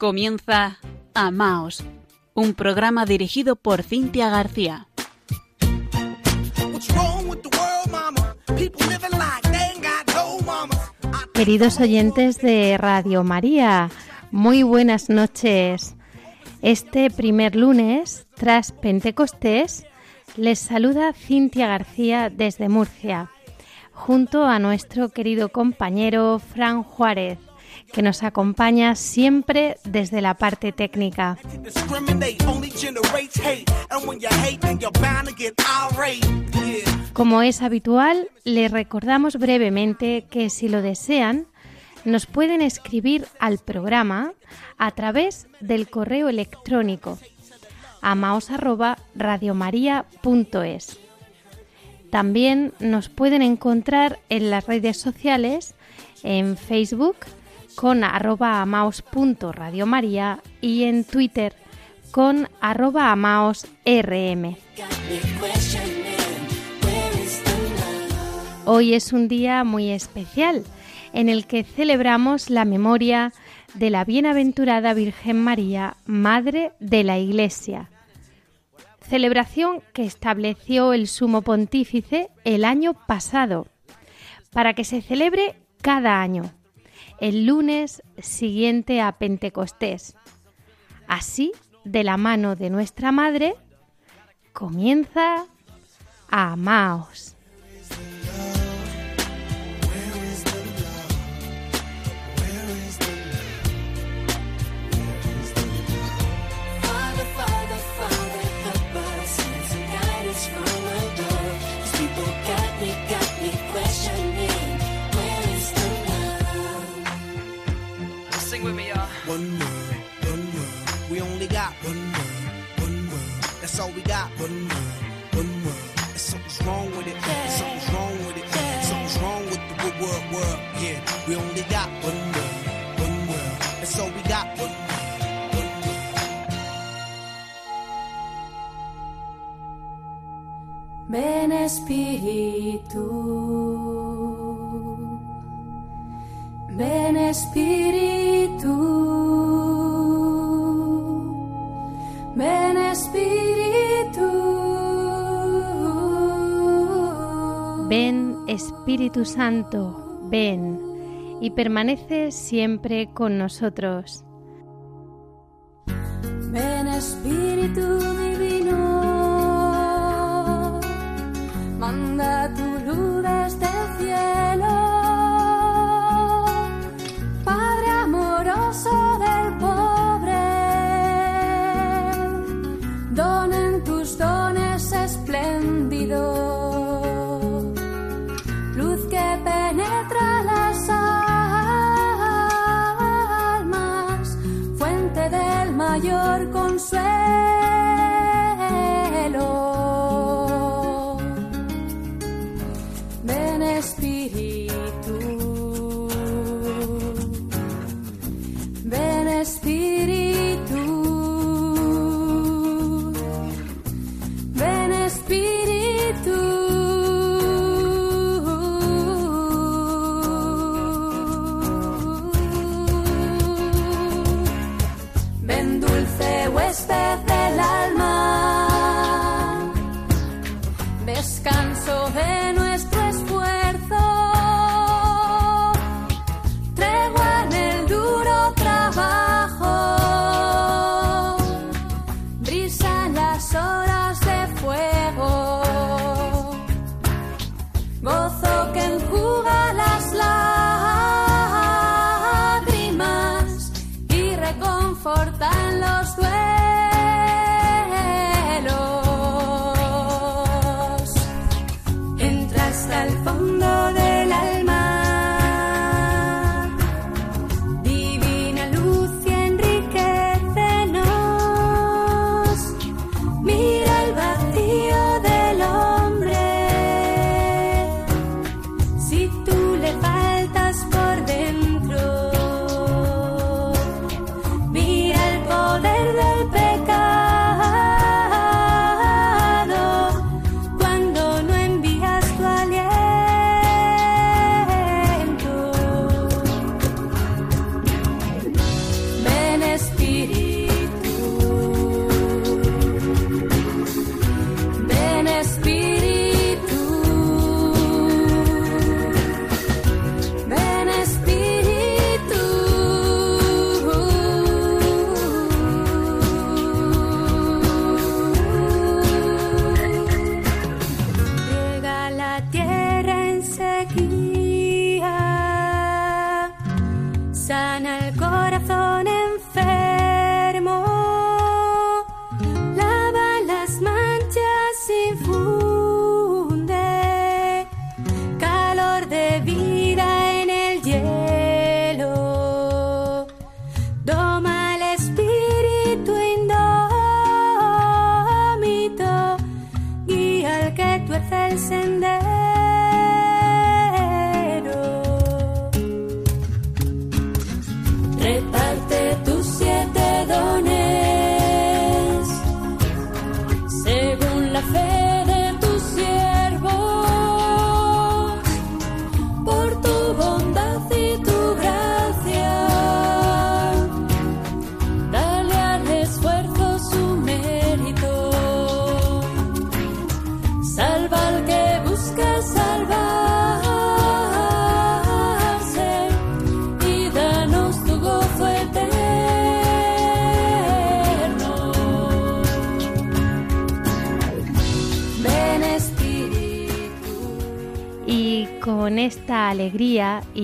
Comienza Amaos, un programa dirigido por Cintia García. Queridos oyentes de Radio María, muy buenas noches. Este primer lunes, tras Pentecostés, les saluda Cintia García desde Murcia, junto a nuestro querido compañero Fran Juárez que nos acompaña siempre desde la parte técnica. Como es habitual, les recordamos brevemente que si lo desean, nos pueden escribir al programa a través del correo electrónico amaos@radiomaria.es. También nos pueden encontrar en las redes sociales en Facebook con arroba amaos.radiomaria y en Twitter con arroba amaosrm. Hoy es un día muy especial en el que celebramos la memoria de la bienaventurada Virgen María, Madre de la Iglesia. Celebración que estableció el Sumo Pontífice el año pasado, para que se celebre cada año el lunes siguiente a Pentecostés. Así, de la mano de nuestra Madre, comienza a Amaos. One world, one world. We only got one world, one world. That's all we got. One world, one world. And something's wrong with it. And something's wrong with it. And something's wrong with the world, world, world. Yeah, we only got one world, one world. That's all we got. One world, one world. Ven Espíritu, ven Espíritu. Ven Espíritu. Ven Espíritu Santo, ven y permanece siempre con nosotros. Ven Espíritu divino, manda tu luz desde el cielo. Padre amoroso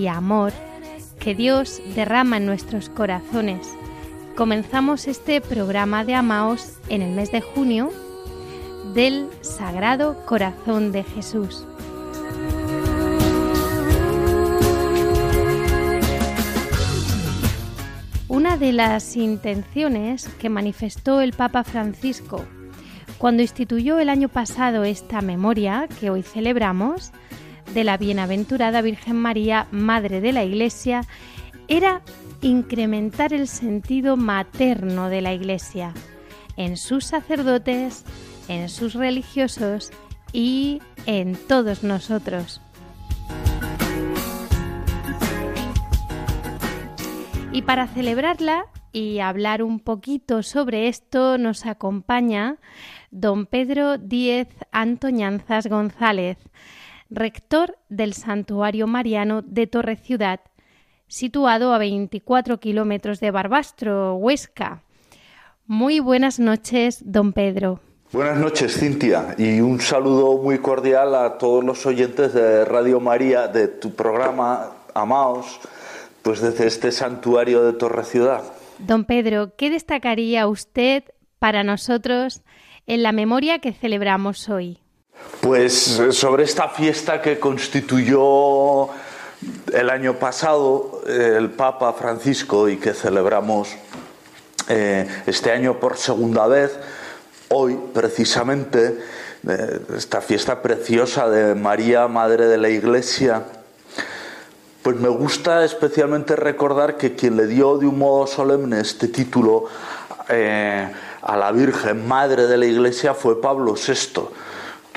amor que Dios derrama en nuestros corazones, comenzamos este programa de Amaos en el mes de junio del Sagrado Corazón de Jesús. Una de las intenciones que manifestó el Papa Francisco cuando instituyó el año pasado esta memoria que hoy celebramos de la bienaventurada Virgen María, Madre de la Iglesia, era incrementar el sentido materno de la Iglesia en sus sacerdotes, en sus religiosos y en todos nosotros. Y para celebrarla y hablar un poquito sobre esto nos acompaña don Pedro Díez Antoñanzas González, rector del Santuario Mariano de Torre Ciudad, situado a 24 kilómetros de Barbastro, Huesca. Muy buenas noches, don Pedro. Buenas noches, Cintia, y un saludo muy cordial a todos los oyentes de Radio María, de tu programa Amaos, pues desde este santuario de Torre Ciudad. Don Pedro, ¿qué destacaría usted para nosotros en la memoria que celebramos hoy? Pues eh, sobre esta fiesta que constituyó el año pasado eh, el Papa Francisco y que celebramos eh, este año por segunda vez, hoy precisamente, esta fiesta preciosa de María, Madre de la Iglesia, pues me gusta especialmente recordar que quien le dio de un modo solemne este título a la Virgen, Madre de la Iglesia, fue Pablo VI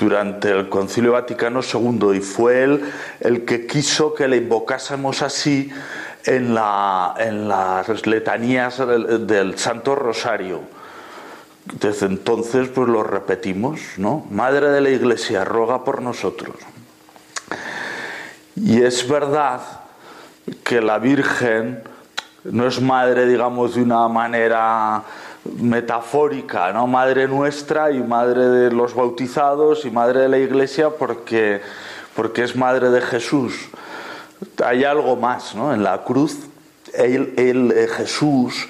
durante el Concilio Vaticano II y fue él el que quiso que le invocásemos así en, la, en las letanías del, Santo Rosario. Desde entonces pues lo repetimos, ¿no? Madre de la Iglesia, roga por nosotros. Y es verdad que la Virgen no es madre, digamos, de una manera metafórica, ¿no? Madre nuestra y madre de los bautizados y madre de la iglesia porque, porque es madre de Jesús. Hay algo más, ¿no? En la cruz, él, eh, Jesús,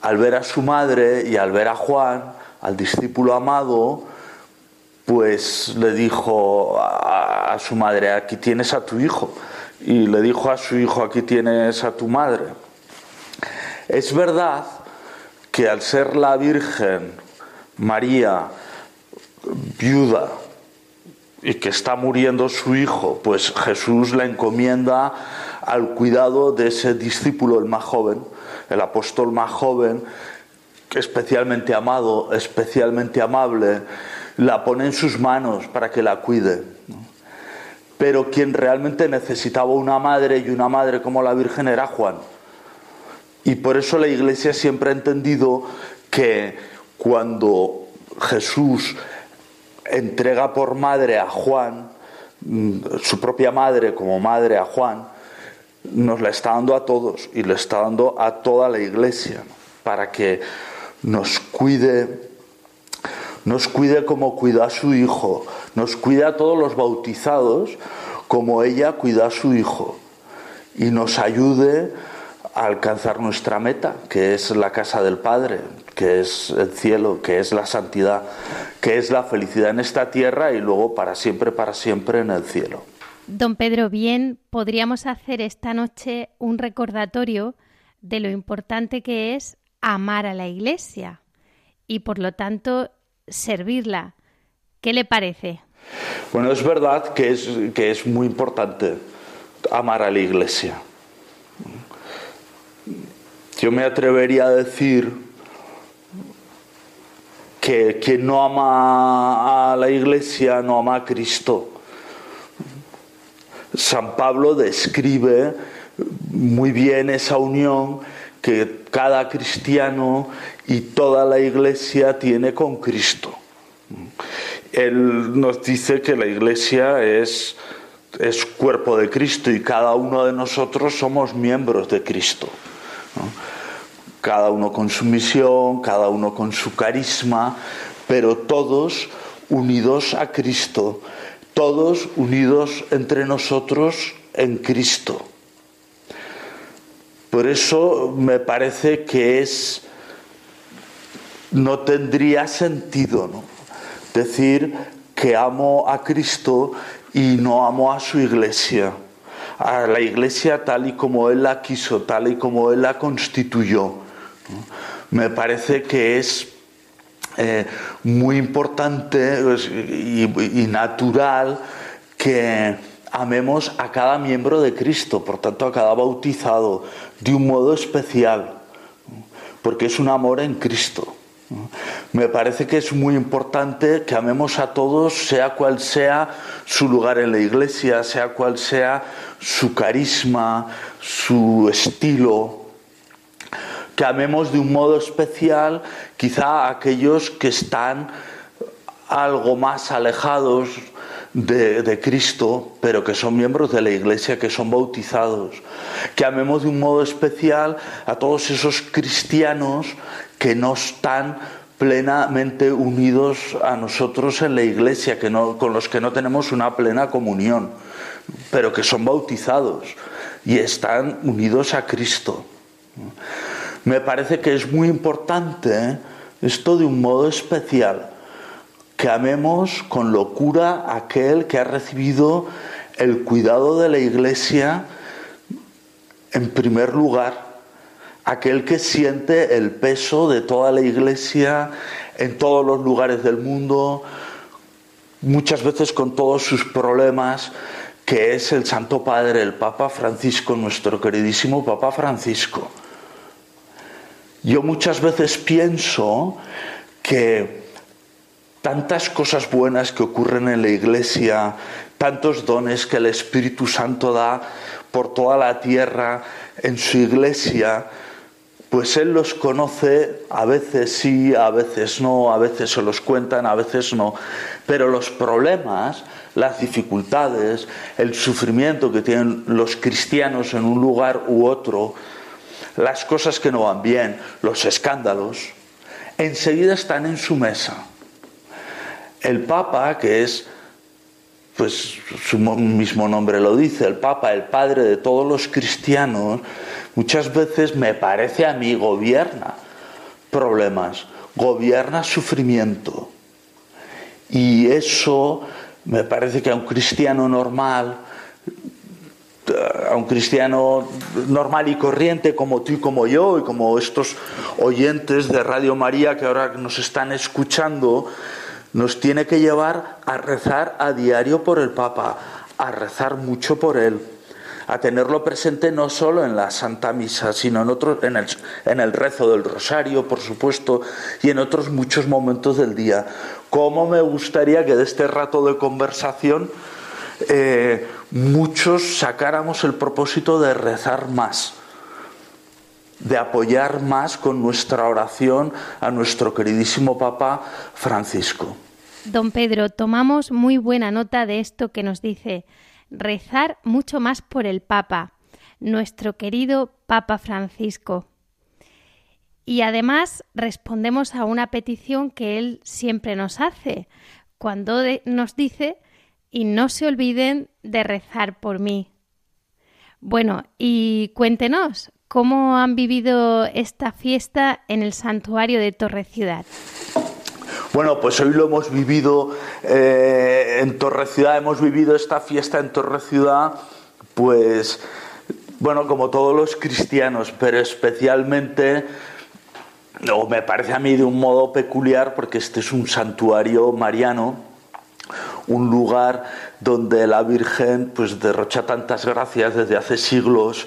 al ver a su madre y al ver a Juan, al discípulo amado, pues le dijo a, a su madre, aquí tienes a tu hijo. Y le dijo a su hijo, aquí tienes a tu madre. Es verdad que al ser la Virgen María viuda y que está muriendo su hijo, pues Jesús la encomienda al cuidado de ese discípulo, el más joven, el apóstol más joven, especialmente amado, especialmente amable, la pone en sus manos para que la cuide. Pero quien realmente necesitaba una madre y una madre como la Virgen era Juan. Y por eso la Iglesia siempre ha entendido que cuando Jesús entrega por madre a Juan, mm, su propia madre como madre a Juan, nos la está dando a todos y le está dando a toda la Iglesia para que nos cuide, nos cuide como cuida a su hijo, nos cuide a todos los bautizados como ella cuida a su hijo y nos ayude a alcanzar nuestra meta, que es la casa del Padre, que es el cielo, que es la santidad, que es la felicidad en esta tierra y luego para siempre, para siempre en el cielo. Don Pedro, bien, podríamos hacer esta noche un recordatorio de lo importante que es amar a la Iglesia y por lo tanto servirla. ¿Qué le parece? Bueno, es verdad que es, que es muy importante amar a la Iglesia. Yo me atrevería a decir que quien no ama a la iglesia no ama a Cristo. San Pablo describe muy bien esa unión que cada cristiano y toda la iglesia tiene con Cristo. Él nos dice que la iglesia es, es cuerpo de Cristo y cada uno de nosotros somos miembros de Cristo cada uno con su misión, cada uno con su carisma, pero todos unidos a Cristo, todos unidos entre nosotros en Cristo. Por eso me parece que es no tendría sentido ¿no? decir que amo a Cristo y no amo a su iglesia, a la iglesia tal y como Él la quiso, tal y como Él la constituyó. Me parece que es eh, muy importante pues, y, y natural que amemos a cada miembro de Cristo, por tanto a cada bautizado, de un modo especial, porque es un amor en Cristo. Me parece que es muy importante que amemos a todos, sea cual sea su lugar en la iglesia, sea cual sea su carisma, su estilo, que amemos de un modo especial quizá a aquellos que están algo más alejados de, de, Cristo, pero que son miembros de la iglesia, que son bautizados. Que amemos de un modo especial a todos esos cristianos que no están plenamente unidos a nosotros en la iglesia, que no, con los que no tenemos una plena comunión, pero que son bautizados y están unidos a Cristo. Me parece que es muy importante esto de un modo especial, que amemos con locura a aquel que ha recibido el cuidado de la iglesia en primer lugar aquel que siente el peso de toda la iglesia en todos los lugares del mundo, muchas veces con todos sus problemas, que es el Santo Padre, el Papa Francisco, nuestro queridísimo Papa Francisco. Yo muchas veces pienso que tantas cosas buenas que ocurren en la iglesia, tantos dones que el Espíritu Santo da por toda la tierra en su iglesia, pues Él los conoce, a veces sí, a veces no, a veces se los cuentan, a veces no, pero los problemas, las dificultades, el sufrimiento que tienen los cristianos en un lugar u otro, las cosas que no van bien, los escándalos, enseguida están en su mesa. El Papa, que es, pues su mismo nombre lo dice, el Papa, el Padre de todos los cristianos, muchas veces me parece a mí gobierna problemas, gobierna sufrimiento. Y eso me parece que a un cristiano normal, a un cristiano normal y corriente como tú y como yo y como estos oyentes de Radio María que ahora nos están escuchando, nos tiene que llevar a rezar a diario por el Papa, a rezar mucho por él a tenerlo presente no solo en la Santa Misa, sino en, otro, en, el, en el rezo del rosario, por supuesto, y en otros muchos momentos del día. ¿Cómo me gustaría que de este rato de conversación eh, muchos sacáramos el propósito de rezar más? de apoyar más con nuestra oración a nuestro queridísimo Papa Francisco. Don Pedro, tomamos muy buena nota de esto que nos dice rezar mucho más por el Papa, nuestro querido Papa Francisco. Y además respondemos a una petición que él siempre nos hace, cuando nos dice, y no se olviden de rezar por mí. Bueno, y cuéntenos, ¿cómo han vivido esta fiesta en el santuario de Torre Ciudad? Bueno, pues hoy lo hemos vivido eh, en Torre Ciudad, hemos vivido esta fiesta en Torre Ciudad, pues, bueno, como todos los cristianos, pero especialmente, o me parece a mí de un modo peculiar, porque este es un santuario mariano, un lugar donde la Virgen pues derrocha tantas gracias desde hace siglos,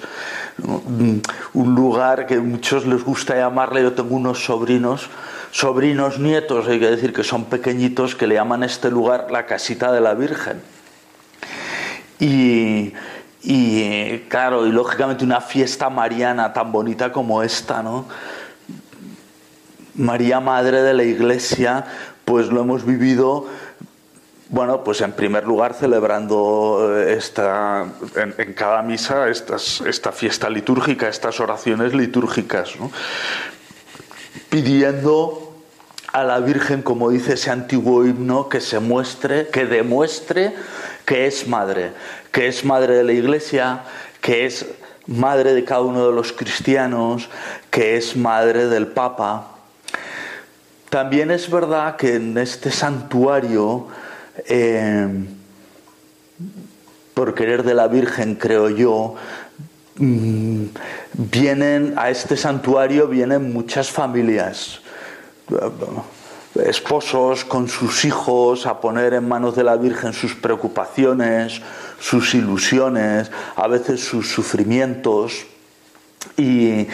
un lugar que a muchos les gusta llamarle, yo tengo unos sobrinos, sobrinos nietos, hay que decir que son pequeñitos, que le llaman a este lugar la casita de la Virgen. Y, claro, y lógicamente una fiesta mariana tan bonita como esta, ¿no? María Madre de la Iglesia, pues lo hemos vivido, bueno, pues en primer lugar celebrando eh, esta, en, cada misa esta fiesta litúrgica, estas oraciones litúrgicas, ¿no? pidiendo a la Virgen, como dice ese antiguo himno, que se muestre, que demuestre que es madre, que es madre de la Iglesia, que es madre de cada uno de los cristianos, que es madre del Papa. También es verdad que en este santuario, eh, por querer de la Virgen, creo yo, mm, vienen a este santuario vienen muchas familias esposos con sus hijos a poner en manos de la Virgen sus preocupaciones, sus ilusiones, a veces sus sufrimientos. Y,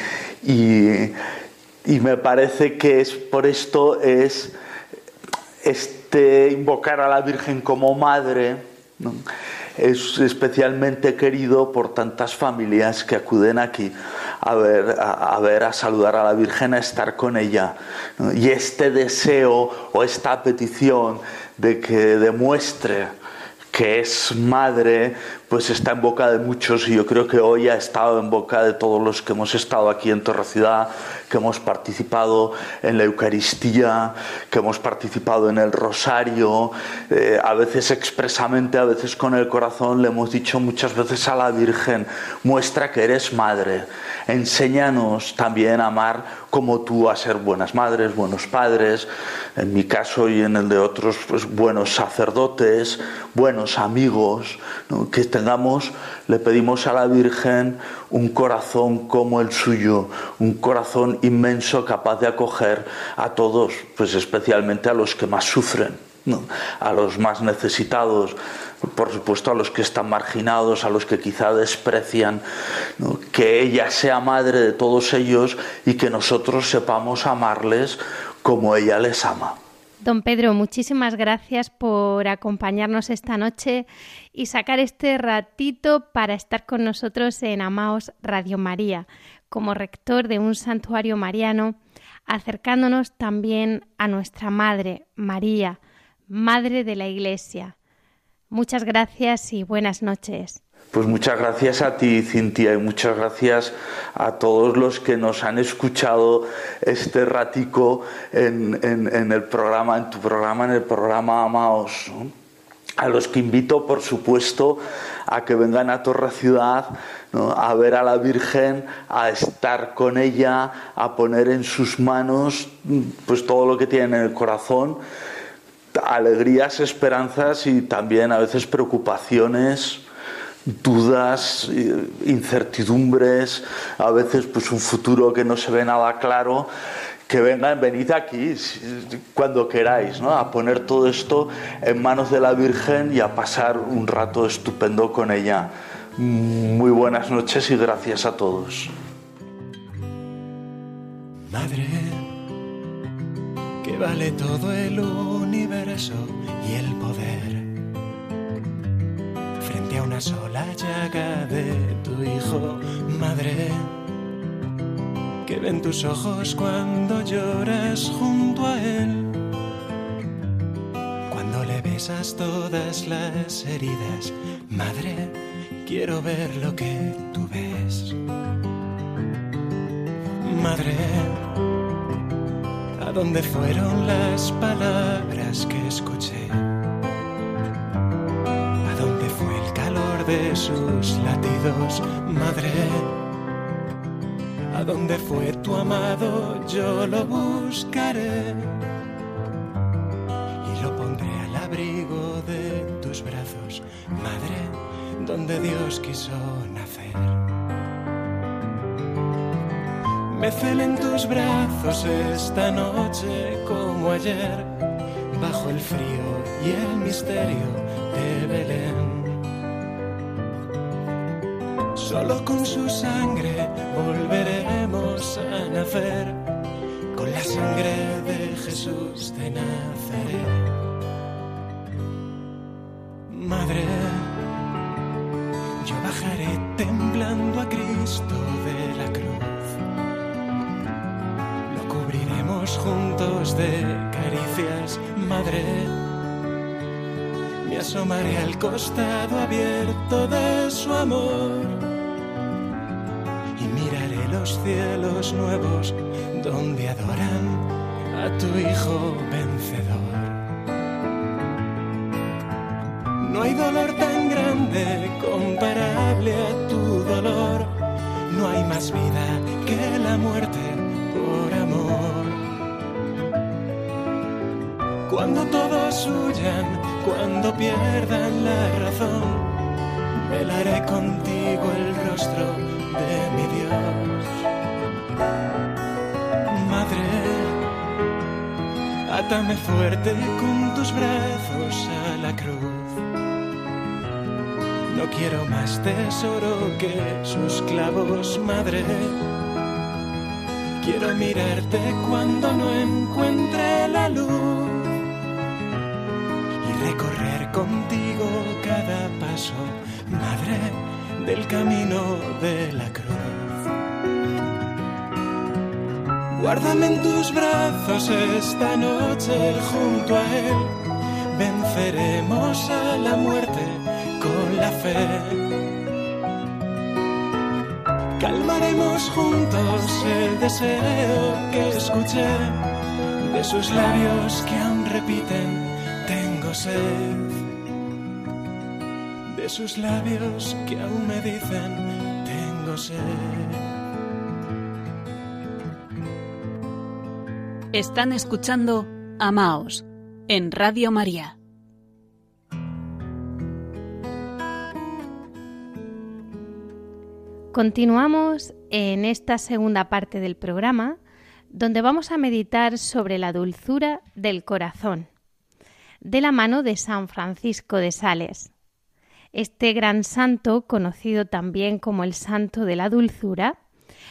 me parece que es por esto es este invocar a la Virgen como madre es especialmente querido por tantas familias que acuden aquí a ver, a, ver, a saludar a la Virgen, a estar con ella. Y este deseo o esta petición de que demuestre que es madre, pues está en boca de muchos y yo creo que hoy ha estado en boca de todos los que hemos estado aquí en Torre Ciudad, que hemos participado en la Eucaristía, que hemos participado en el Rosario, eh, a veces expresamente, a veces con el corazón, le hemos dicho muchas veces a la Virgen, muestra que eres madre, enséñanos también a amar como tú, a ser buenas madres, buenos padres, en mi caso y en el de otros, pues buenos sacerdotes, buenos amigos, que tengamos, le pedimos a la Virgen un corazón como el suyo, un corazón inmenso capaz de acoger a todos, pues especialmente a los que más sufren, a los más necesitados, por supuesto a los que están marginados, a los que quizá desprecian, que ella sea madre de todos ellos y que nosotros sepamos amarles como ella les ama. Don Pedro, muchísimas gracias por acompañarnos esta noche y sacar este ratito para estar con nosotros en Amaos Radio María, como rector de un santuario mariano, acercándonos también a nuestra Madre, María, Madre de la Iglesia. Muchas gracias y buenas noches. Pues muchas gracias a ti, Cintia, y muchas gracias a todos los que nos han escuchado este ratico en, el programa, en tu programa, en el programa Amaos. A los que invito, por supuesto, a que vengan a Torre Ciudad a ver a la Virgen, a estar con ella, a poner en sus manos pues todo lo que tienen en el corazón, alegrías, esperanzas y también a veces preocupaciones dudas, incertidumbres, a veces pues un futuro que no se ve nada claro, que vengan, venid aquí cuando queráis, ¿no? a poner todo esto en manos de la Virgen y a pasar un rato estupendo con ella. Muy buenas noches y gracias a todos. Madre, que vale todo el universo y el poder una sola llaga de tu hijo, madre. Que ven tus ojos cuando lloras junto a él. Cuando le besas todas las heridas, madre, quiero ver lo que tú ves. Madre, ¿a dónde fueron las palabras que escuché? De sus latidos, madre. ¿A dónde fue tu amado? Yo lo buscaré y lo pondré al abrigo de tus brazos, madre, donde Dios quiso nacer. Me celen tus brazos esta noche como ayer, bajo el frío y el misterio de Belén. Solo con su sangre volveremos a nacer, con la sangre de Jesús de Nazaret. Madre, yo bajaré temblando a Cristo de la cruz. Lo cubriremos juntos de caricias, Madre. Me asomaré al costado abierto de su amor los cielos nuevos donde adoran a tu hijo vencedor. No hay dolor tan grande comparable a tu dolor. No hay más vida que la muerte por amor. Cuando todos huyan, cuando pierdan la razón, velaré contigo el rostro de mi Dios. Madre, átame fuerte con tus brazos a la cruz. No quiero más tesoro que sus clavos, madre. Quiero mirarte cuando no encuentre la luz y recorrer contigo cada paso, madre, del camino de la cruz. Guárdame en tus brazos esta noche junto a él. Venceremos a la muerte con la fe. Calmaremos juntos el deseo que escuché de sus labios que aún repiten, tengo sed. Sus labios que aún me dicen, tengo sed. Están escuchando Amaos en Radio María. Continuamos en esta segunda parte del programa donde vamos a meditar sobre la dulzura del corazón, de la mano de San Francisco de Sales. Este gran santo, conocido también como el Santo de la Dulzura,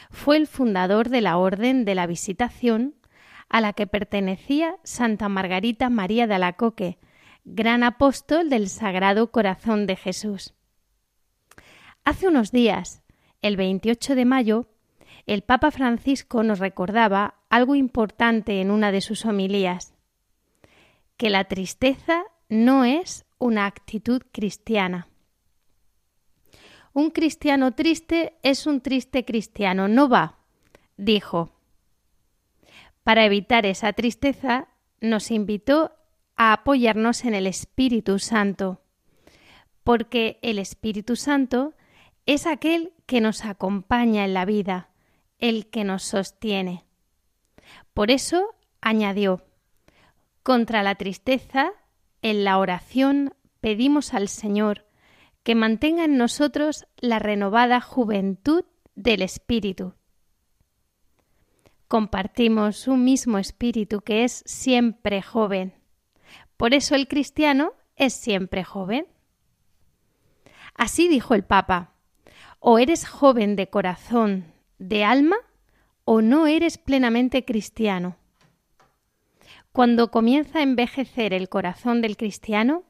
fue el fundador de la Orden de la Visitación a la que pertenecía Santa Margarita María de Alacoque, gran apóstol del Sagrado Corazón de Jesús. Hace unos días, el 28 de mayo, el Papa Francisco nos recordaba algo importante en una de sus homilías, que la tristeza no es una actitud cristiana. Un cristiano triste es un triste cristiano, no va, dijo. Para evitar esa tristeza, nos invitó a apoyarnos en el Espíritu Santo, porque el Espíritu Santo es aquel que nos acompaña en la vida, el que nos sostiene. Por eso añadió, contra la tristeza, en la oración pedimos al Señor que mantenga en nosotros la renovada juventud del Espíritu. Compartimos un mismo espíritu que es siempre joven. Por eso el cristiano es siempre joven. Así dijo el Papa, o eres joven de corazón, de alma, o no eres plenamente cristiano. Cuando comienza a envejecer el corazón del cristiano,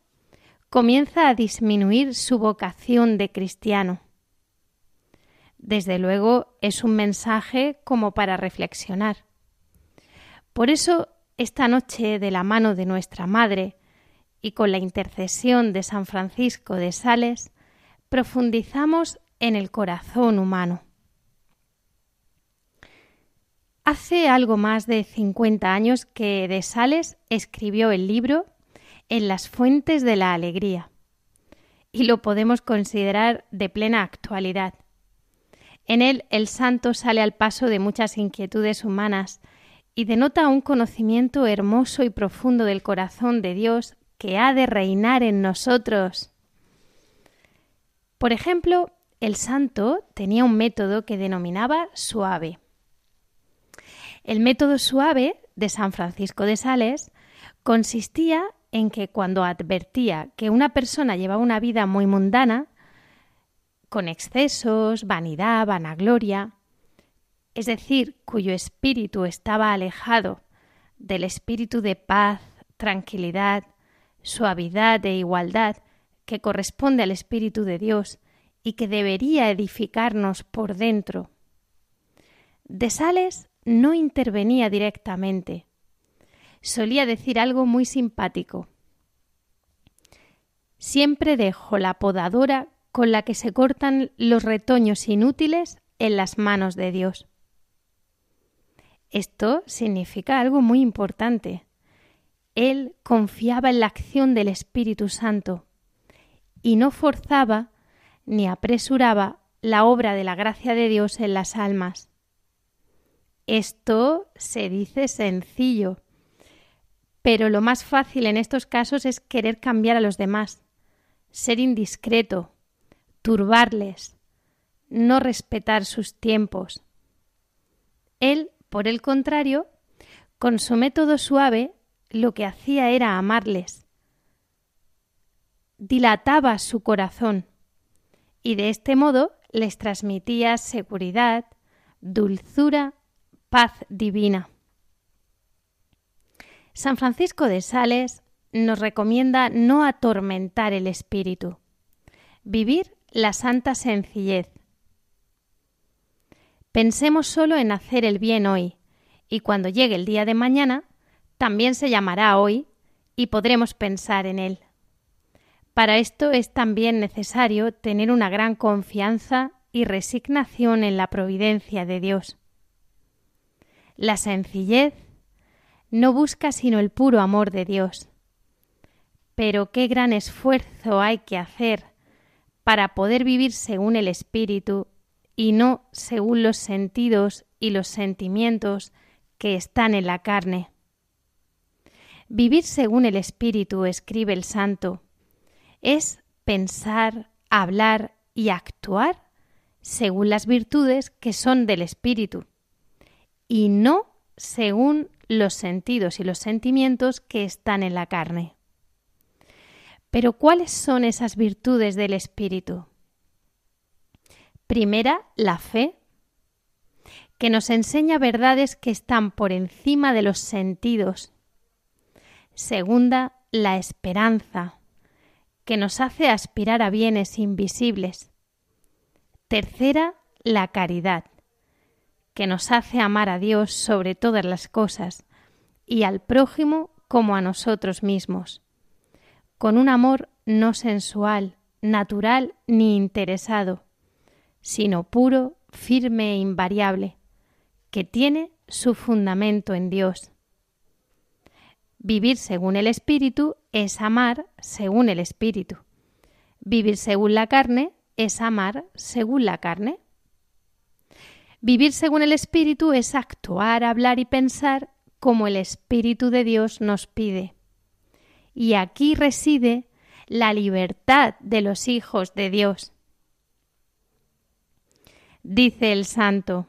comienza a disminuir su vocación de cristiano. Desde luego es un mensaje como para reflexionar. Por eso, esta noche, de la mano de nuestra Madre y con la intercesión de San Francisco de Sales, profundizamos en el corazón humano. Hace algo más de 50 años que de Sales escribió el libro En las fuentes de la alegría y lo podemos considerar de plena actualidad. En él el santo sale al paso de muchas inquietudes humanas y denota un conocimiento hermoso y profundo del corazón de Dios que ha de reinar en nosotros. Por ejemplo, el santo tenía un método que denominaba suave. El método suave de San Francisco de Sales consistía en que cuando advertía que una persona llevaba una vida muy mundana, con excesos, vanidad, vanagloria, es decir, cuyo espíritu estaba alejado del espíritu de paz, tranquilidad, suavidad e igualdad que corresponde al Espíritu de Dios y que debería edificarnos por dentro. De Sales no intervenía directamente. Solía decir algo muy simpático. Siempre dejo la podadora con la que se cortan los retoños inútiles en las manos de Dios. Esto significa algo muy importante. Él confiaba en la acción del Espíritu Santo y no forzaba ni apresuraba la obra de la gracia de Dios en las almas. Esto se dice sencillo, pero lo más fácil en estos casos es querer cambiar a los demás, ser indiscreto, turbarles, no respetar sus tiempos. Él, por el contrario, con su método suave, lo que hacía era amarles. Dilataba su corazón y de este modo les transmitía seguridad, dulzura, paz divina. San Francisco de Sales nos recomienda no atormentar el espíritu, vivir la santa sencillez. Pensemos solo en hacer el bien hoy, y cuando llegue el día de mañana, también se llamará hoy y podremos pensar en él. Para esto es también necesario tener una gran confianza y resignación en la providencia de Dios. La sencillez no busca sino el puro amor de Dios. Pero qué gran esfuerzo hay que hacer para poder vivir según el Espíritu y no según los sentidos y los sentimientos que están en la carne. Vivir según el Espíritu, escribe el Santo, es pensar, hablar y actuar según las virtudes que son del Espíritu, y no según los sentidos y los sentimientos que están en la carne. Pero ¿cuáles son esas virtudes del Espíritu? Primera, la fe, que nos enseña verdades que están por encima de los sentidos. Segunda, la esperanza, que nos hace aspirar a bienes invisibles. Tercera, la caridad, que nos hace amar a Dios sobre todas las cosas y al prójimo como a nosotros mismos, con un amor no sensual, natural ni interesado, sino puro, firme e invariable, que tiene su fundamento en Dios. Vivir según el Espíritu es amar según el Espíritu. Vivir según la carne es amar según la carne. Vivir según el Espíritu es actuar, hablar y pensar como el Espíritu de Dios nos pide. Y aquí reside la libertad de los hijos de Dios. Dice el santo,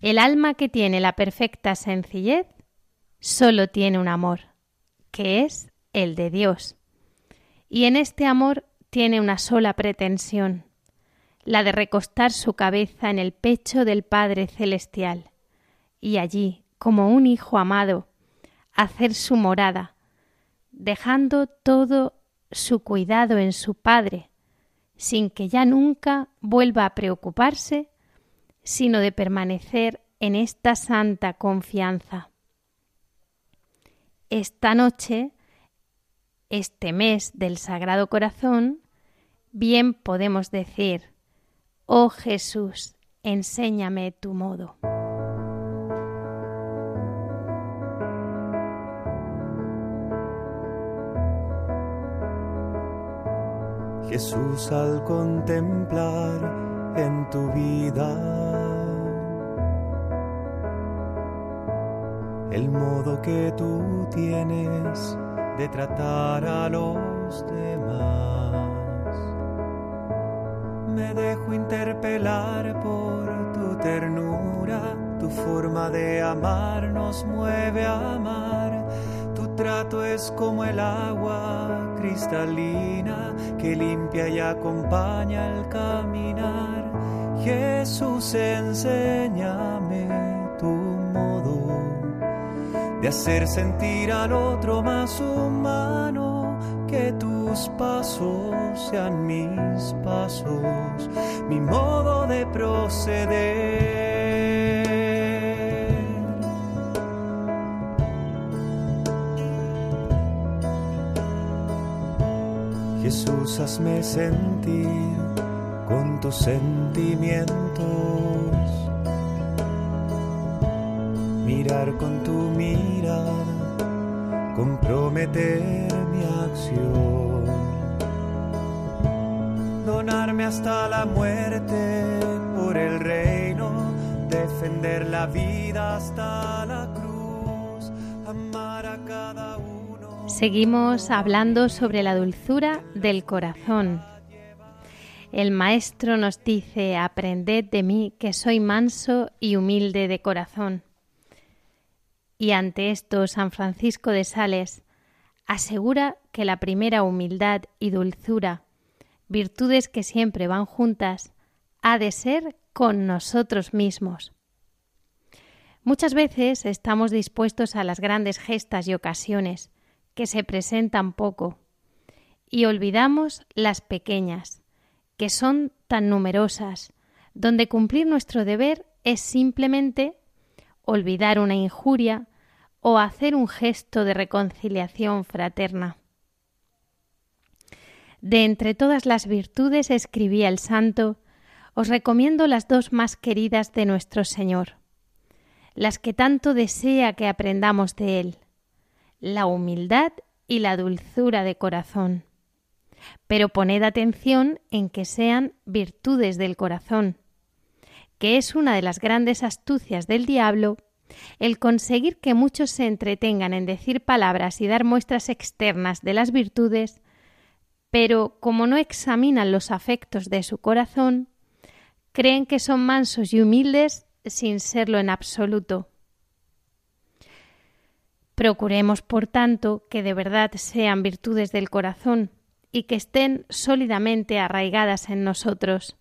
el alma que tiene la perfecta sencillez solo tiene un amor, que es el de Dios. Y en este amor tiene una sola pretensión, la de recostar su cabeza en el pecho del Padre Celestial, y allí, como un hijo amado, hacer su morada, dejando todo su cuidado en su Padre, sin que ya nunca vuelva a preocuparse, sino de permanecer en esta santa confianza. Esta noche, este mes del Sagrado Corazón, bien podemos decir, Oh Jesús, enséñame tu modo. Jesús al contemplar en tu vida el modo que tú tienes de tratar a los demás. Dejo interpelar por tu ternura, tu forma de amar nos mueve a amar. Tu trato es como el agua cristalina que limpia y acompaña al caminar. Jesús, enséñame tu de hacer sentir al otro más humano, que tus pasos sean mis pasos, mi modo de proceder. Jesús, hazme sentir con tus sentimientos mirar con tu mirada, comprometer mi acción, hasta la muerte por el reino, defender la vida hasta la cruz, amar a cada uno. Seguimos hablando sobre la dulzura del corazón. El Maestro nos dice, aprended de mí que soy manso y humilde de corazón. Y ante esto San Francisco de Sales asegura que la primera humildad y dulzura, virtudes que siempre van juntas, ha de ser con nosotros mismos. Muchas veces estamos dispuestos a las grandes gestas y ocasiones que se presentan poco y olvidamos las pequeñas, que son tan numerosas, donde cumplir nuestro deber es simplemente olvidar una injuria o hacer un gesto de reconciliación fraterna. De entre todas las virtudes, escribía el santo, os recomiendo las dos más queridas de nuestro Señor, las que tanto desea que aprendamos de Él, la humildad y la dulzura de corazón. Pero poned atención en que sean virtudes del corazón, que es una de las grandes astucias del diablo el conseguir que muchos se entretengan en decir palabras y dar muestras externas de las virtudes, pero como no examinan los afectos de su corazón, creen que son mansos y humildes sin serlo en absoluto. Procuremos, por tanto, que de verdad sean virtudes del corazón, y que estén sólidamente arraigadas en nosotros.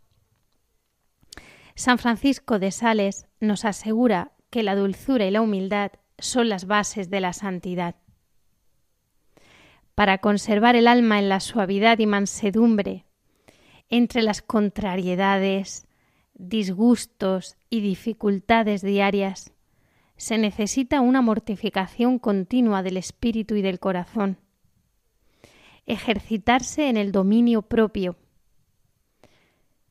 San Francisco de Sales nos asegura que la dulzura y la humildad son las bases de la santidad. Para conservar el alma en la suavidad y mansedumbre, entre las contrariedades, disgustos y dificultades diarias, se necesita una mortificación continua del espíritu y del corazón ejercitarse en el dominio propio.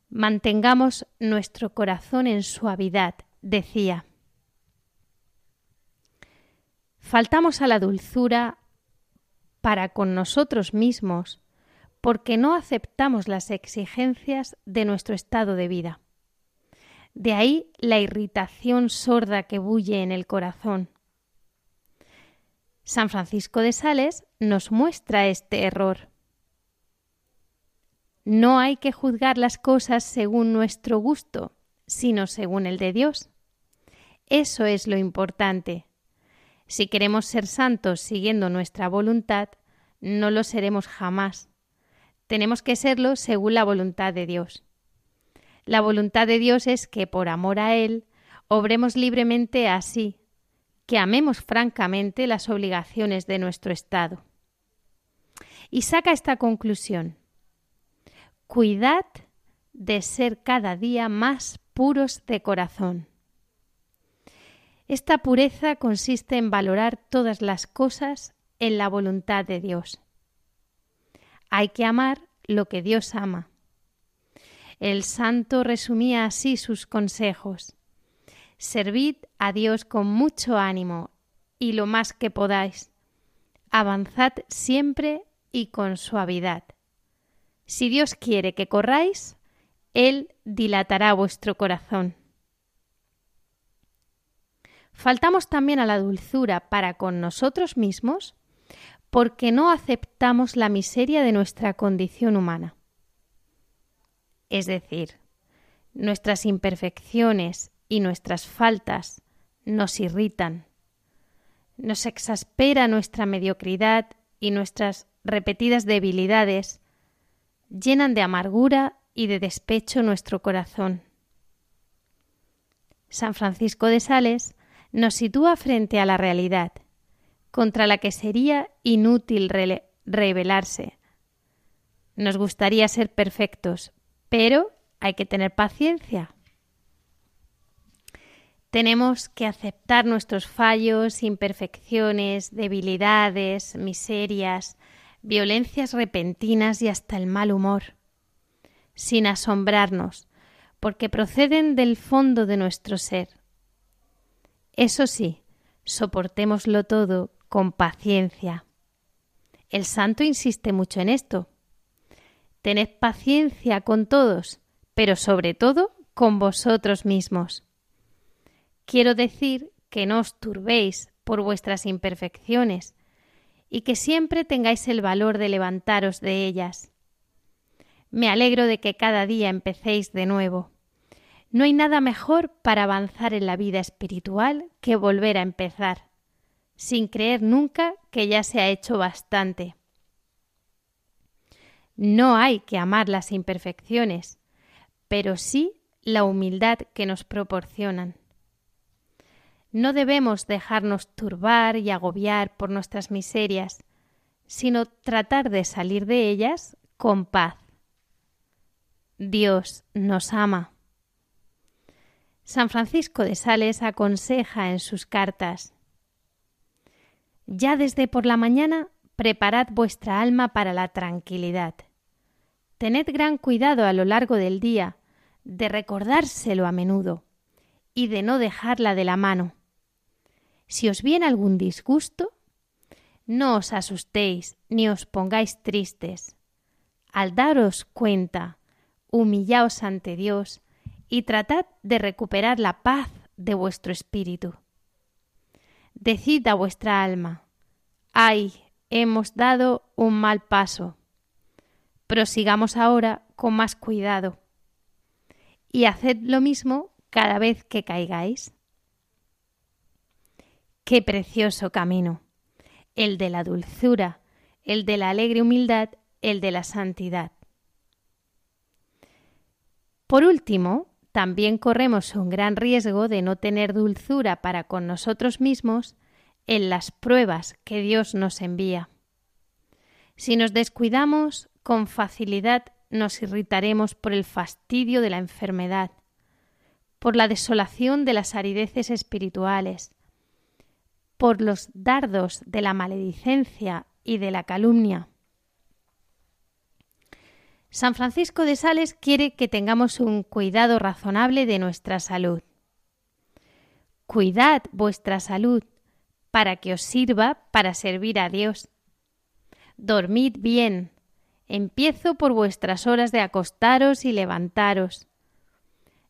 Mantengamos nuestro corazón en suavidad, decía. Faltamos a la dulzura para con nosotros mismos porque no aceptamos las exigencias de nuestro estado de vida. De ahí la irritación sorda que bulle en el corazón. San Francisco de Sales nos muestra este error. No hay que juzgar las cosas según nuestro gusto, sino según el de Dios. Eso es lo importante. Si queremos ser santos siguiendo nuestra voluntad, no lo seremos jamás. Tenemos que serlo según la voluntad de Dios. La voluntad de Dios es que, por amor a Él, obremos libremente así, que amemos francamente las obligaciones de nuestro Estado. Y saca esta conclusión. Cuidad de ser cada día más puros de corazón. Esta pureza consiste en valorar todas las cosas en la voluntad de Dios. Hay que amar lo que Dios ama. El santo resumía así sus consejos. Servid a Dios con mucho ánimo y lo más que podáis. Avanzad siempre y con suavidad. Si Dios quiere que corráis, Él dilatará vuestro corazón. Faltamos también a la dulzura para con nosotros mismos porque no aceptamos la miseria de nuestra condición humana. Es decir, nuestras imperfecciones y nuestras faltas nos irritan. Nos exaspera nuestra mediocridad y nuestras repetidas debilidades llenan de amargura y de despecho nuestro corazón. San Francisco de Sales nos sitúa frente a la realidad, contra la que sería inútil rebelarse. Nos gustaría ser perfectos, pero hay que tener paciencia tenemos que aceptar nuestros fallos, imperfecciones, debilidades, miserias, violencias repentinas y hasta el mal humor, sin asombrarnos, porque proceden del fondo de nuestro ser. Eso sí, Soportémoslo todo con paciencia. El santo insiste mucho en esto. Tened paciencia con todos, pero sobre todo con vosotros mismos. Quiero decir que no os turbéis por vuestras imperfecciones y que siempre tengáis el valor de levantaros de ellas. Me alegro de que cada día empecéis de nuevo. No hay nada mejor para avanzar en la vida espiritual que volver a empezar, sin creer nunca que ya se ha hecho bastante. No hay que amar las imperfecciones, pero sí la humildad que nos proporcionan. No debemos dejarnos turbar y agobiar por nuestras miserias, sino tratar de salir de ellas con paz. Dios nos ama. San Francisco de Sales aconseja en sus cartas Ya desde por la mañana preparad vuestra alma para la tranquilidad. Tened gran cuidado a lo largo del día de recordárselo a menudo y de no dejarla de la mano. Si os viene algún disgusto, no os asustéis ni os pongáis tristes. Al daros cuenta, humillaos ante Dios y tratad de recuperar la paz de vuestro espíritu. Decid a vuestra alma, ay, hemos dado un mal paso. Prosigamos ahora con más cuidado y haced lo mismo cada vez que caigáis. Qué precioso camino, el de la dulzura, el de la alegre humildad, el de la santidad. Por último, también corremos un gran riesgo de no tener dulzura para con nosotros mismos en las pruebas que Dios nos envía. Si nos descuidamos, con facilidad nos irritaremos por el fastidio de la enfermedad, por la desolación de las arideces espirituales, por los dardos de la maledicencia y de la calumnia. San Francisco de Sales quiere que tengamos un cuidado razonable de nuestra salud. Cuidad vuestra salud para que os sirva para servir a Dios. Dormid bien. Empiezo por vuestras horas de acostaros y levantaros.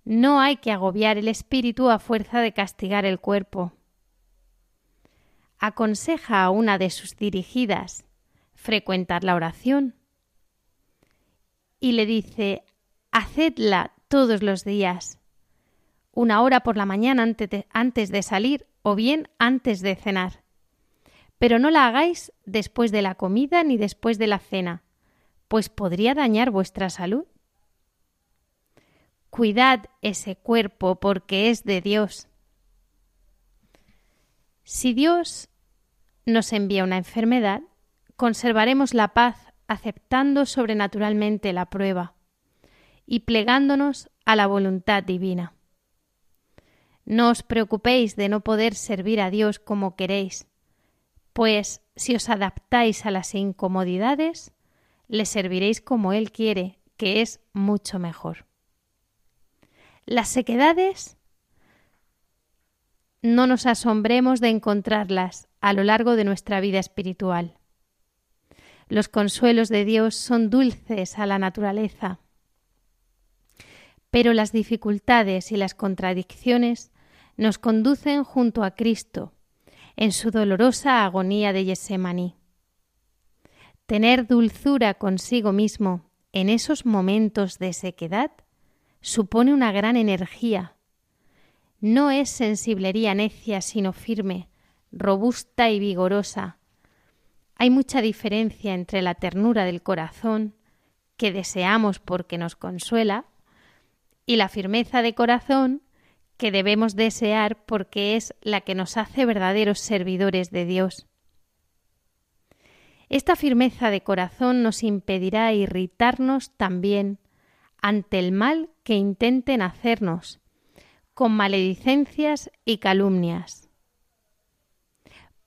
No hay que agobiar el espíritu a fuerza de castigar el cuerpo aconseja a una de sus dirigidas frecuentar la oración y le dice hacedla todos los días, una hora por la mañana antes de, salir o bien antes de cenar. Pero no la hagáis después de la comida ni después de la cena, pues podría dañar vuestra salud. Cuidad ese cuerpo porque es de Dios si Dios nos envía una enfermedad, conservaremos la paz aceptando sobrenaturalmente la prueba y plegándonos a la voluntad divina. No os preocupéis de no poder servir a Dios como queréis, pues si os adaptáis a las incomodidades, le serviréis como Él quiere, que es mucho mejor. Las sequedades no nos asombremos de encontrarlas a lo largo de nuestra vida espiritual. Los consuelos de Dios son dulces a la naturaleza, pero las dificultades y las contradicciones nos conducen junto a Cristo en su dolorosa agonía de Yesemaní. Tener dulzura consigo mismo en esos momentos de sequedad supone una gran energía no es sensiblería necia, sino firme, robusta y vigorosa. Hay mucha diferencia entre la ternura del corazón, que deseamos porque nos consuela, y la firmeza de corazón, que debemos desear porque es la que nos hace verdaderos servidores de Dios. Esta firmeza de corazón nos impedirá irritarnos también ante el mal que intenten hacernos, con maledicencias y calumnias.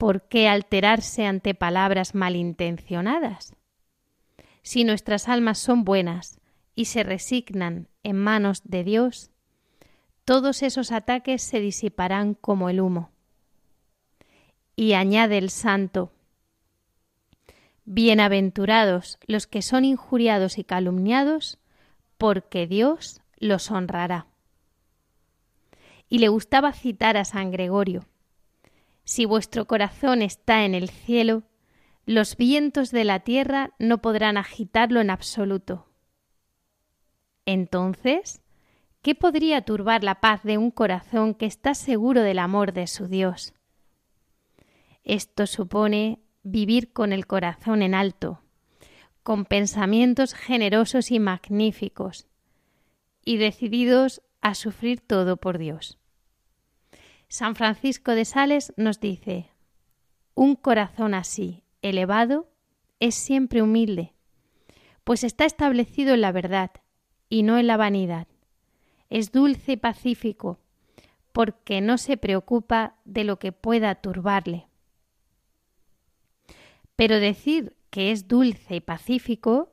¿Por qué alterarse ante palabras malintencionadas? Si nuestras almas son buenas y se resignan en manos de Dios, todos esos ataques se disiparán como el humo. Y añade el santo, Bienaventurados los que son injuriados y calumniados, porque Dios los honrará. Y le gustaba citar a San Gregorio, Si vuestro corazón está en el cielo, los vientos de la tierra no podrán agitarlo en absoluto. Entonces, ¿qué podría turbar la paz de un corazón que está seguro del amor de su Dios? Esto supone vivir con el corazón en alto, con pensamientos generosos y magníficos, y decididos a sufrir todo por Dios. San Francisco de Sales nos dice, un corazón así, elevado, es siempre humilde, pues está establecido en la verdad y no en la vanidad. Es dulce y pacífico, porque no se preocupa de lo que pueda turbarle. Pero decir que es dulce y pacífico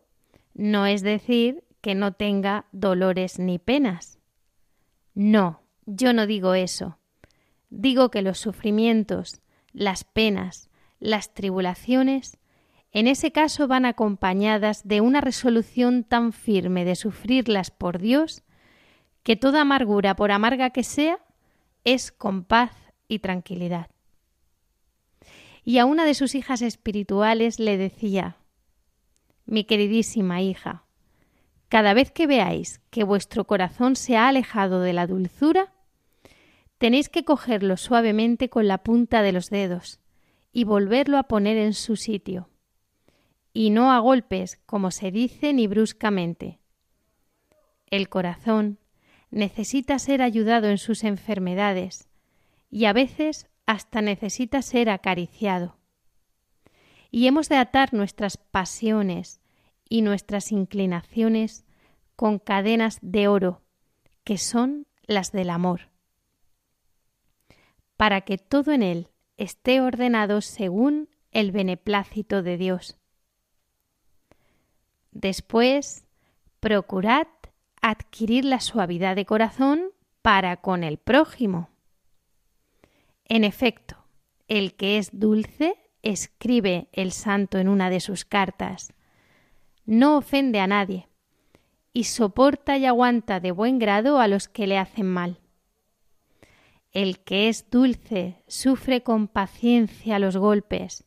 no es decir que no tenga dolores ni penas. No, yo no digo eso. Digo que los sufrimientos, las penas, las tribulaciones, en ese caso van acompañadas de una resolución tan firme de sufrirlas por Dios, que toda amargura, por amarga que sea, es con paz y tranquilidad. Y a una de sus hijas espirituales le decía Mi queridísima hija, cada vez que veáis que vuestro corazón se ha alejado de la dulzura, tenéis que cogerlo suavemente con la punta de los dedos y volverlo a poner en su sitio, y no a golpes, como se dice, ni bruscamente. El corazón necesita ser ayudado en sus enfermedades, y a veces hasta necesita ser acariciado. Y hemos de atar nuestras pasiones y nuestras inclinaciones con cadenas de oro, que son las del amor, para que todo en él esté ordenado según el beneplácito de Dios. Después, procurad adquirir la suavidad de corazón para con el prójimo en efecto, el que es dulce, escribe el santo en una de sus cartas, no ofende a nadie y soporta y aguanta de buen grado a los que le hacen mal. El que es dulce sufre con paciencia los golpes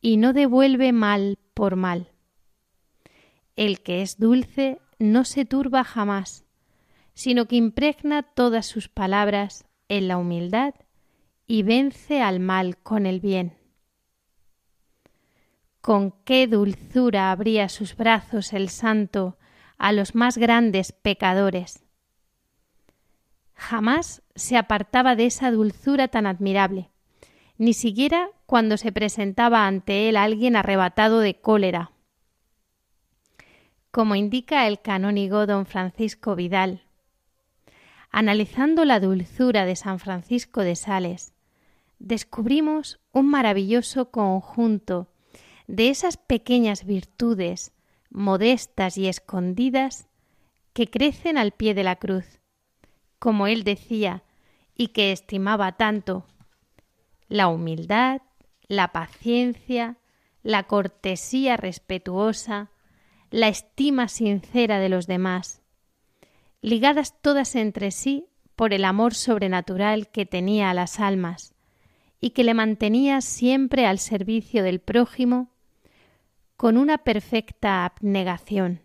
y no devuelve mal por mal. El que es dulce no se turba jamás, sino que impregna todas sus palabras en la humildad y vence al mal con el bien. Con qué dulzura abría sus brazos el santo a los más grandes pecadores. Jamás se apartaba de esa dulzura tan admirable, ni siquiera cuando se presentaba ante él alguien arrebatado de cólera. Como indica el canónigo don Francisco Vidal, analizando la dulzura de San Francisco de Sales, descubrimos un maravilloso conjunto de esas pequeñas virtudes modestas y escondidas que crecen al pie de la cruz, como él decía y que estimaba tanto, la humildad, la paciencia, la cortesía respetuosa, la estima sincera de los demás, ligadas todas entre sí por el amor sobrenatural que tenía a las almas, y que le mantenía siempre al servicio del prójimo con una perfecta abnegación.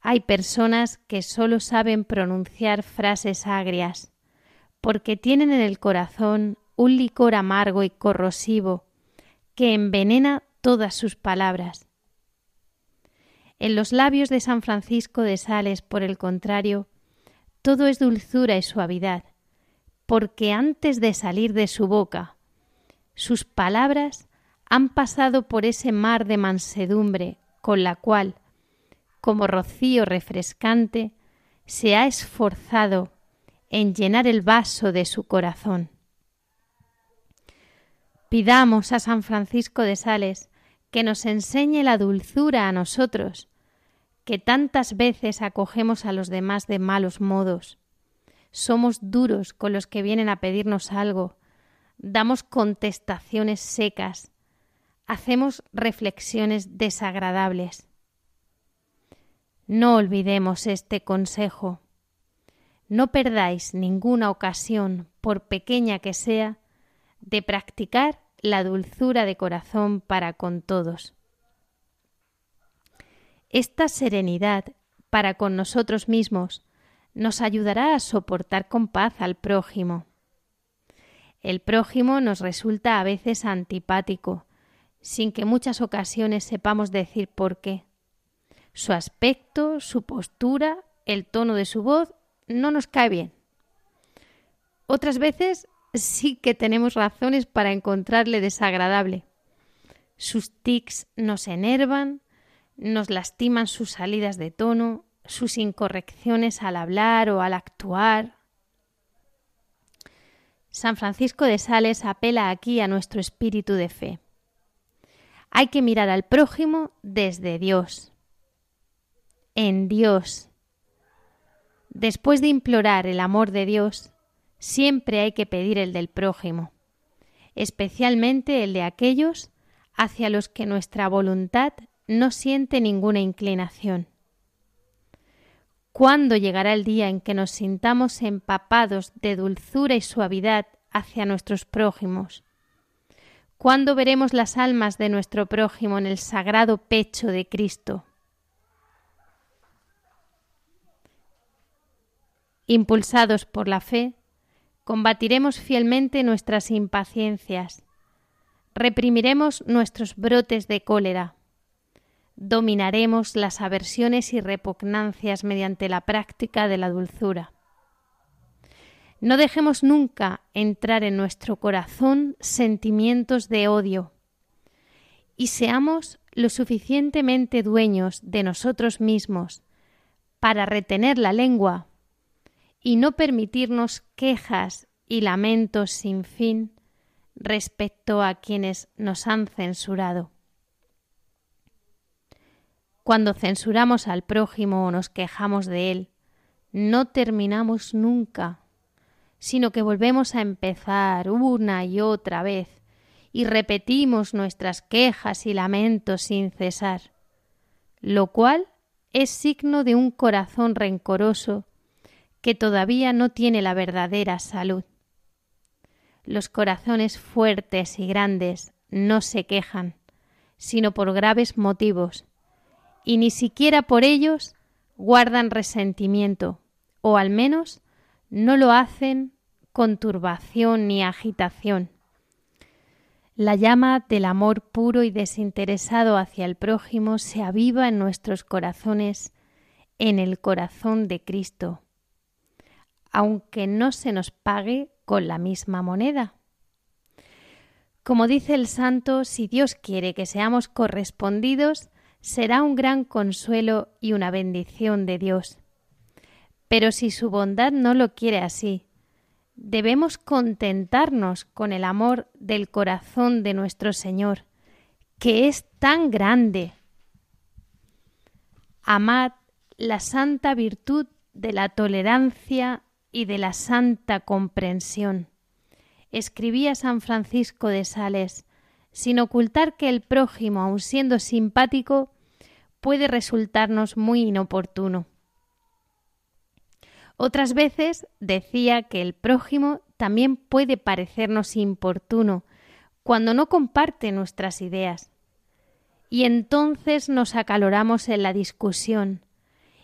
Hay personas que sólo saben pronunciar frases agrias, porque tienen en el corazón un licor amargo y corrosivo que envenena todas sus palabras. En los labios de San Francisco de Sales, por el contrario, todo es dulzura y suavidad, porque antes de salir de su boca, sus palabras han pasado por ese mar de mansedumbre con la cual, como rocío refrescante, se ha esforzado en llenar el vaso de su corazón. Pidamos a San Francisco de Sales que nos enseñe la dulzura a nosotros, que tantas veces acogemos a los demás de malos modos, somos duros con los que vienen a pedirnos algo, damos contestaciones secas, hacemos reflexiones desagradables. No olvidemos este consejo. No perdáis ninguna ocasión, por pequeña que sea, de practicar la dulzura de corazón para con todos. Esta serenidad para con nosotros mismos nos ayudará a soportar con paz al prójimo. El prójimo nos resulta a veces antipático, sin que muchas ocasiones sepamos decir por qué. Su aspecto, su postura, el tono de su voz no nos cae bien. Otras veces sí que tenemos razones para encontrarle desagradable. Sus tics nos enervan, nos lastiman sus salidas de tono, sus incorrecciones al hablar o al actuar. San Francisco de Sales apela aquí a nuestro espíritu de fe. Hay que mirar al prójimo desde Dios, en Dios. Después de implorar el amor de Dios, siempre hay que pedir el del prójimo, especialmente el de aquellos hacia los que nuestra voluntad no siente ninguna inclinación. ¿Cuándo llegará el día en que nos sintamos empapados de dulzura y suavidad hacia nuestros prójimos? ¿Cuándo veremos las almas de nuestro prójimo en el sagrado pecho de Cristo? Impulsados por la fe, combatiremos fielmente nuestras impaciencias, reprimiremos nuestros brotes de cólera, dominaremos las aversiones y repugnancias mediante la práctica de la dulzura. No dejemos nunca entrar en nuestro corazón sentimientos de odio y seamos lo suficientemente dueños de nosotros mismos para retener la lengua y no permitirnos quejas y lamentos sin fin respecto a quienes nos han censurado. Cuando censuramos al prójimo o nos quejamos de él, no terminamos nunca, sino que volvemos a empezar una y otra vez y repetimos nuestras quejas y lamentos sin cesar, lo cual es signo de un corazón rencoroso que todavía no tiene la verdadera salud. Los corazones fuertes y grandes no se quejan, sino por graves motivos, y ni siquiera por ellos guardan resentimiento, o al menos no lo hacen con turbación ni agitación. La llama del amor puro y desinteresado hacia el prójimo se aviva en nuestros corazones, en el corazón de Cristo, aunque no se nos pague con la misma moneda. Como dice el santo, si Dios quiere que seamos correspondidos, será un gran consuelo y una bendición de Dios. Pero si su bondad no lo quiere así, debemos contentarnos con el amor del corazón de nuestro Señor, que es tan grande. Amad la santa virtud de la tolerancia y de la santa comprensión. Escribía San Francisco de Sales, sin ocultar que el prójimo, aun siendo simpático, puede resultarnos muy inoportuno. Otras veces decía que el prójimo también puede parecernos importuno cuando no comparte nuestras ideas. Y entonces nos acaloramos en la discusión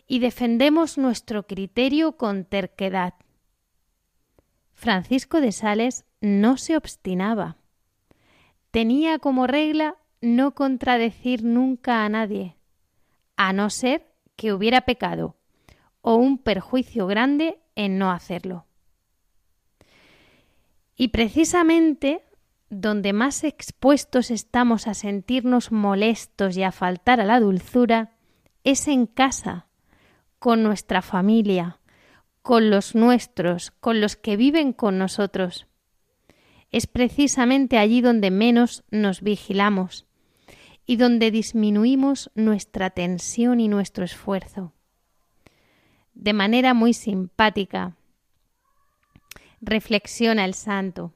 y defendemos nuestro criterio con terquedad. Francisco de Sales no se obstinaba tenía como regla no contradecir nunca a nadie, a no ser que hubiera pecado o un perjuicio grande en no hacerlo. Y precisamente donde más expuestos estamos a sentirnos molestos y a faltar a la dulzura es en casa, con nuestra familia, con los nuestros, con los que viven con nosotros es precisamente allí donde menos nos vigilamos y donde disminuimos nuestra tensión y nuestro esfuerzo. De manera muy simpática, reflexiona el santo.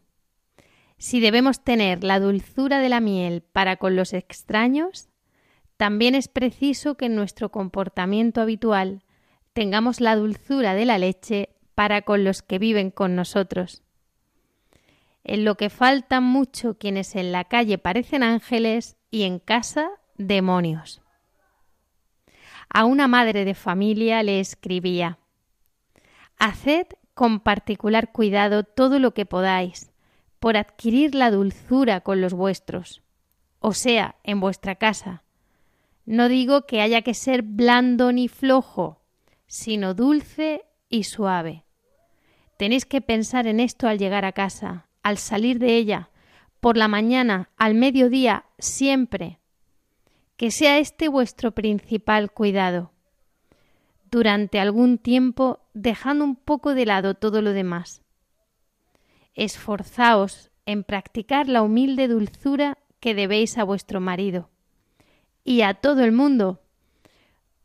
Si debemos tener la dulzura de la miel para con los extraños, también es preciso que en nuestro comportamiento habitual tengamos la dulzura de la leche para con los que viven con nosotros. En lo que faltan mucho quienes en la calle parecen ángeles y en casa demonios. A una madre de familia le escribía Haced con particular cuidado todo lo que podáis por adquirir la dulzura con los vuestros, o sea, en vuestra casa. No digo que haya que ser blando ni flojo, sino dulce y suave. Tenéis que pensar en esto al llegar a casa, al salir de ella, por la mañana, al mediodía, siempre. Que sea este vuestro principal cuidado. Durante algún tiempo dejando un poco de lado todo lo demás. Esforzaos en practicar la humilde dulzura que debéis a vuestro marido y a todo el mundo,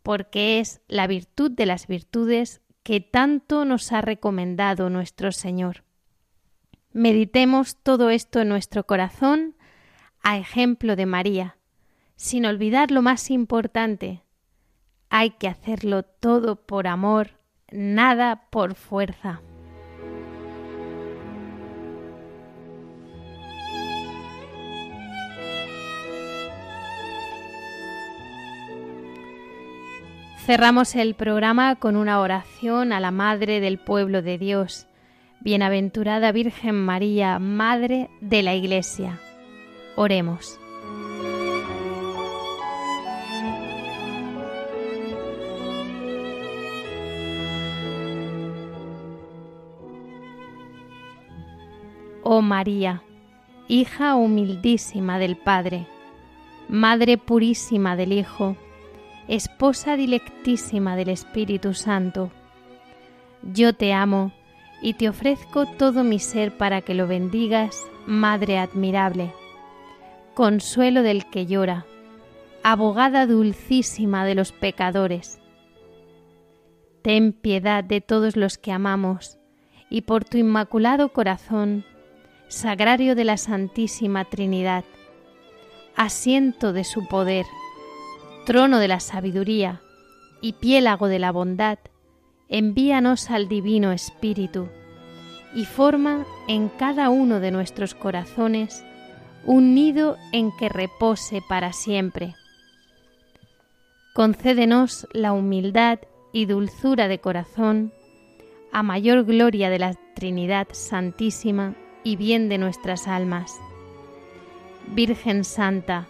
porque es la virtud de las virtudes que tanto nos ha recomendado nuestro Señor. Meditemos todo esto en nuestro corazón a ejemplo de María, sin olvidar lo más importante. Hay que hacerlo todo por amor, nada por fuerza. Cerramos el programa con una oración a la Madre del pueblo de Dios Bienaventurada Virgen María, Madre de la Iglesia. Oremos. Oh María, hija humildísima del Padre, Madre purísima del Hijo, esposa dilectísima del Espíritu Santo, yo te amo y te ofrezco todo mi ser para que lo bendigas, Madre admirable, consuelo del que llora, abogada dulcísima de los pecadores. Ten piedad de todos los que amamos, y por tu inmaculado corazón, sagrario de la Santísima Trinidad, asiento de su poder, trono de la sabiduría y piélago de la bondad, envíanos al Divino Espíritu y forma en cada uno de nuestros corazones un nido en que repose para siempre. Concédenos la humildad y dulzura de corazón, a mayor gloria de la Trinidad Santísima y bien de nuestras almas. Virgen Santa,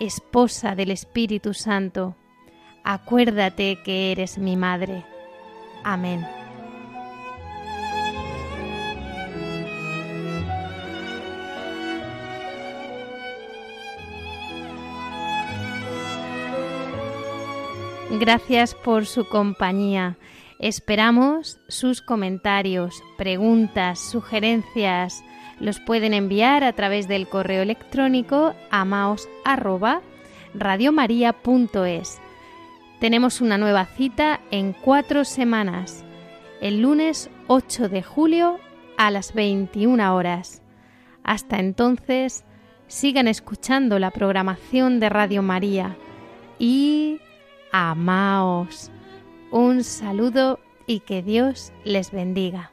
Esposa del Espíritu Santo, acuérdate que eres mi Madre. Amén. Gracias por su compañía. Esperamos sus comentarios, preguntas, sugerencias. Los pueden enviar a través del correo electrónico amaos@radiomaria.es. Tenemos una nueva cita en cuatro semanas, el lunes 8 de julio a las 21 horas. Hasta entonces, sigan escuchando la programación de Radio María y amaos. Un saludo y que Dios les bendiga.